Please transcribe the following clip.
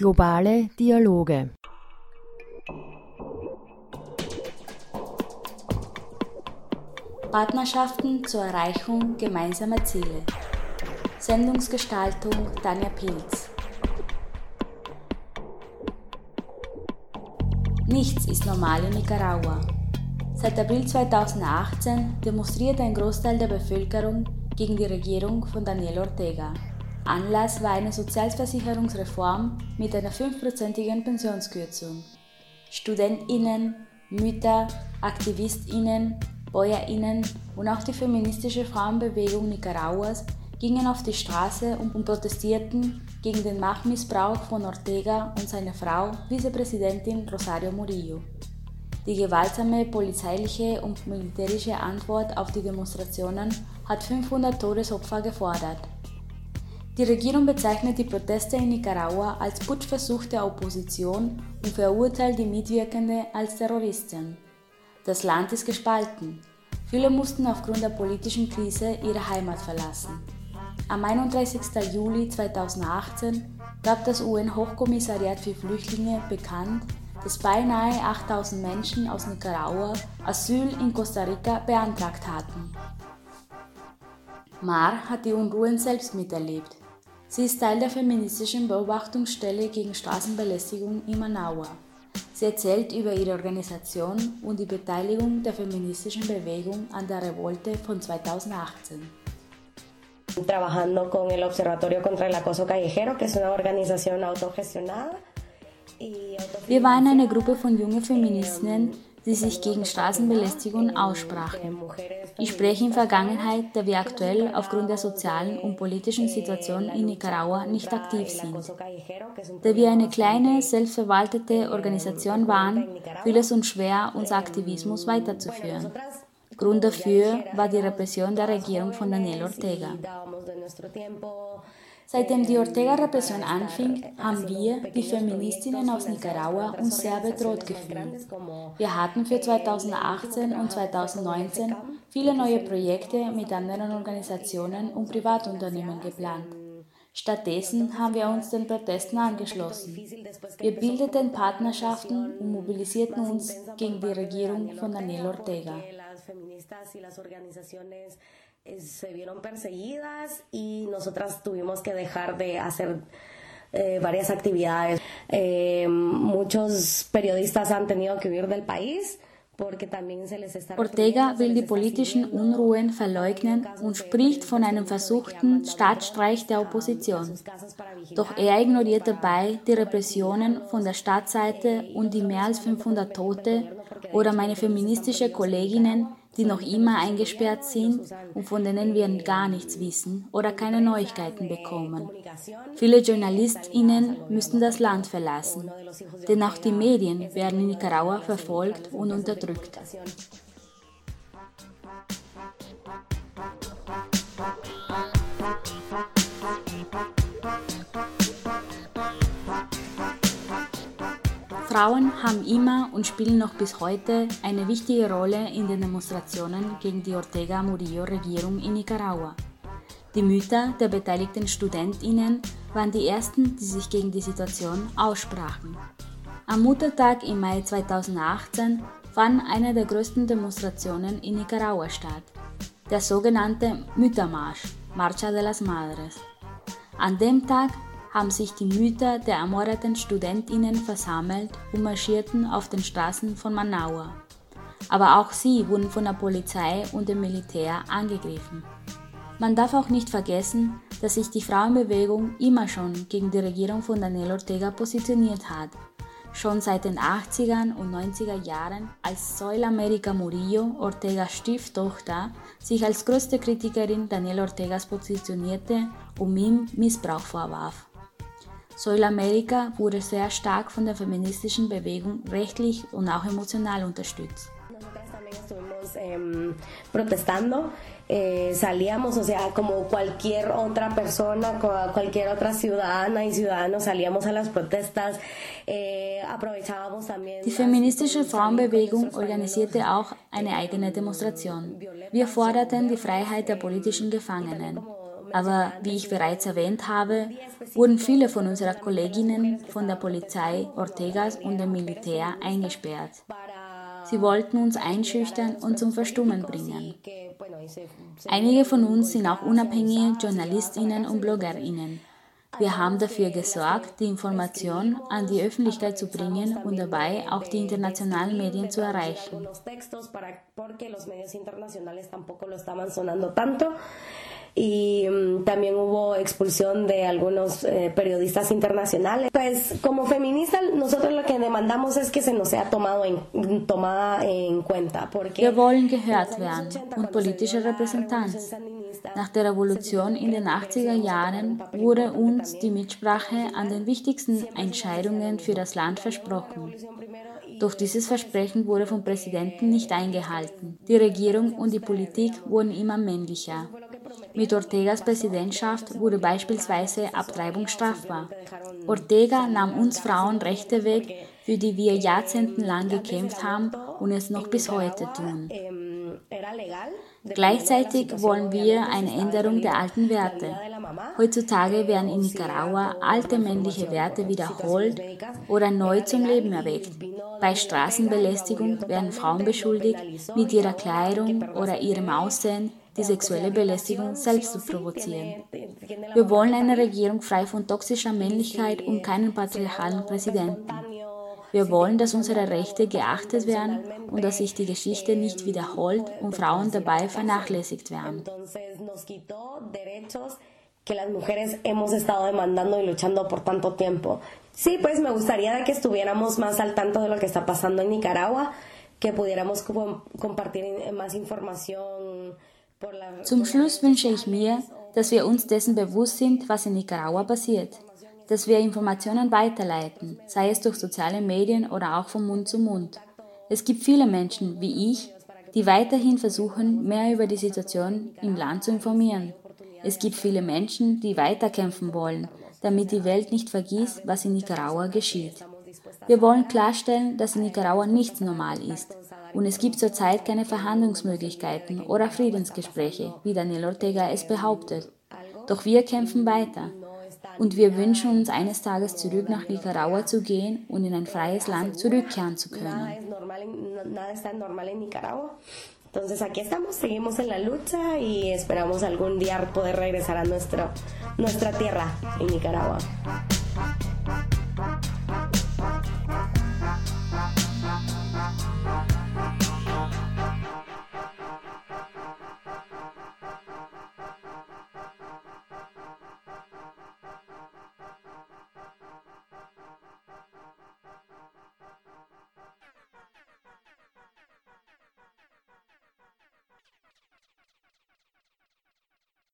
Globale Dialoge Partnerschaften zur Erreichung gemeinsamer Ziele. Sendungsgestaltung Tanja Pilz. Nichts ist normal in Nicaragua. Seit April 2018 demonstriert ein Großteil der Bevölkerung gegen die Regierung von Daniel Ortega. Anlass war eine Sozialversicherungsreform mit einer fünfprozentigen Pensionskürzung. Studentinnen, Mütter, Aktivistinnen, Bäuerinnen und auch die feministische Frauenbewegung Nicaraguas gingen auf die Straße und protestierten gegen den Machtmissbrauch von Ortega und seiner Frau, Vizepräsidentin Rosario Murillo. Die gewaltsame polizeiliche und militärische Antwort auf die Demonstrationen hat 500 Todesopfer gefordert. Die Regierung bezeichnet die Proteste in Nicaragua als Putschversuch der Opposition und verurteilt die Mitwirkende als Terroristen. Das Land ist gespalten. Viele mussten aufgrund der politischen Krise ihre Heimat verlassen. Am 31. Juli 2018 gab das UN-Hochkommissariat für Flüchtlinge bekannt, dass beinahe 8000 Menschen aus Nicaragua Asyl in Costa Rica beantragt hatten. Mar hat die Unruhen selbst miterlebt. Sie ist Teil der feministischen Beobachtungsstelle gegen Straßenbelästigung in Managua. Sie erzählt über ihre Organisation und die Beteiligung der feministischen Bewegung an der Revolte von 2018. Trabajando con el Observatorio contra el Acoso Callejero, que es una organización autogestionada. Wir waren eine Gruppe von jungen Feministinnen, die sich gegen Straßenbelästigung aussprachen. Ich spreche in Vergangenheit, da wir aktuell aufgrund der sozialen und politischen Situation in Nicaragua nicht aktiv sind. Da wir eine kleine, selbstverwaltete Organisation waren, fiel es uns schwer, unser Aktivismus weiterzuführen. Grund dafür war die Repression der Regierung von Daniel Ortega. Seitdem die Ortega-Repression anfing, haben wir, die Feministinnen aus Nicaragua, uns sehr bedroht gefühlt. Wir hatten für 2018 und 2019 viele neue Projekte mit anderen Organisationen und Privatunternehmen geplant. Stattdessen haben wir uns den Protesten angeschlossen. Wir bildeten Partnerschaften und mobilisierten uns gegen die Regierung von Daniel Ortega. Se vieron perseguidas y nosotras tuvimos que dejar de hacer eh, varias actividades. Eh, muchos periodistas han tenido que huir del país. Ortega will die politischen Unruhen verleugnen und spricht von einem versuchten Staatsstreich der Opposition. Doch er ignoriert dabei die Repressionen von der Staatsseite und die mehr als 500 Tote oder meine feministische Kolleginnen, die noch immer eingesperrt sind und von denen wir gar nichts wissen oder keine Neuigkeiten bekommen. Viele JournalistInnen müssen das Land verlassen, denn auch die Medien werden in Nicaragua verfolgt und unterdrückt. Frauen haben immer und spielen noch bis heute eine wichtige Rolle in den Demonstrationen gegen die Ortega Murillo-Regierung in Nicaragua. Die Mütter der beteiligten Studentinnen waren die ersten, die sich gegen die Situation aussprachen. Am Muttertag im Mai 2018 fand eine der größten Demonstrationen in Nicaragua statt, der sogenannte Müttermarsch, Marcha de las Madres. An dem Tag haben sich die Mütter der ermordeten Studentinnen versammelt und marschierten auf den Straßen von Managua. Aber auch sie wurden von der Polizei und dem Militär angegriffen. Man darf auch nicht vergessen, dass sich die Frauenbewegung immer schon gegen die Regierung von Daniel Ortega positioniert hat. Schon seit den 80er und 90er Jahren, als Soil America Murillo, Ortegas Stieftochter, sich als größte Kritikerin Daniel Ortegas positionierte und ihm Missbrauch vorwarf. Soil America wurde sehr stark von der feministischen Bewegung rechtlich und auch emotional unterstützt. protestando, eh, salíamos, o sea, como cualquier otra persona, cualquier otra ciudadana y ciudadanos, salíamos a las protestas, eh, aprovechábamos también. Die feministische Frauenbewegung organisierte auch eine eigene Demonstration. Wir forderten die Freiheit der politischen Gefangenen. Aber wie ich bereits erwähnt habe, wurden viele von unseren Kolleginnen von der Polizei Ortegas und dem Militär eingesperrt. Sie wollten uns einschüchtern und zum Verstummen bringen. Einige von uns sind auch unabhängige Journalistinnen und Bloggerinnen. Wir haben dafür gesorgt, die Information an die Öffentlichkeit zu bringen und dabei auch die internationalen Medien zu erreichen. y mm, también hubo expulsión de algunos eh, periodistas internacionales. Pues como feminista nosotros lo que demandamos es que se nos sea tomado en, tomada en cuenta. Porque Wir wollen gehört werden und politische Repräsentanz. Nach der Revolution in den 80er Jahren wurde uns die Mitsprache an den wichtigsten Entscheidungen für das Land versprochen. Doch dieses Versprechen wurde vom Präsidenten nicht eingehalten. Die Regierung und die Politik wurden immer männlicher. Mit Ortegas Präsidentschaft wurde beispielsweise Abtreibung strafbar. Ortega nahm uns Frauen Rechte weg, für die wir jahrzehntelang gekämpft haben und es noch bis heute tun. Gleichzeitig wollen wir eine Änderung der alten Werte. Heutzutage werden in Nicaragua alte männliche Werte wiederholt oder neu zum Leben erweckt. Bei Straßenbelästigung werden Frauen beschuldigt, mit ihrer Kleidung oder ihrem Aussehen die sexuelle Belästigung selbst zu provozieren. Wir wollen eine Regierung frei von toxischer Männlichkeit und keinen patriarchalen Präsidenten. Wir wollen, dass unsere Rechte geachtet werden und dass sich die Geschichte nicht wiederholt und Frauen dabei vernachlässigt werden. que las mujeres hemos estado demandando y luchando por tanto tiempo. Sí, pues me gustaría que estuviéramos más al tanto de lo que está pasando en Nicaragua, que pudiéramos compartir más información. Zum Schluss wünsche ich mir, dass wir uns dessen bewusst sind, was in Nicaragua passiert, dass wir Informationen weiterleiten, sei es durch soziale Medien oder auch von Mund zu Mund. Es gibt viele Menschen wie ich, die weiterhin versuchen, mehr über die Situation im Land zu informieren. Es gibt viele Menschen, die weiterkämpfen wollen, damit die Welt nicht vergisst, was in Nicaragua geschieht. Wir wollen klarstellen, dass in Nicaragua nichts normal ist. Und es gibt zurzeit keine Verhandlungsmöglichkeiten oder Friedensgespräche, wie Daniel Ortega es behauptet. Doch wir kämpfen weiter. Und wir wünschen uns eines Tages zurück nach Nicaragua zu gehen und in ein freies Land zurückkehren zu können. Entonces aquí estamos, seguimos en la lucha y esperamos algún día poder regresar a nuestro, nuestra tierra en Nicaragua.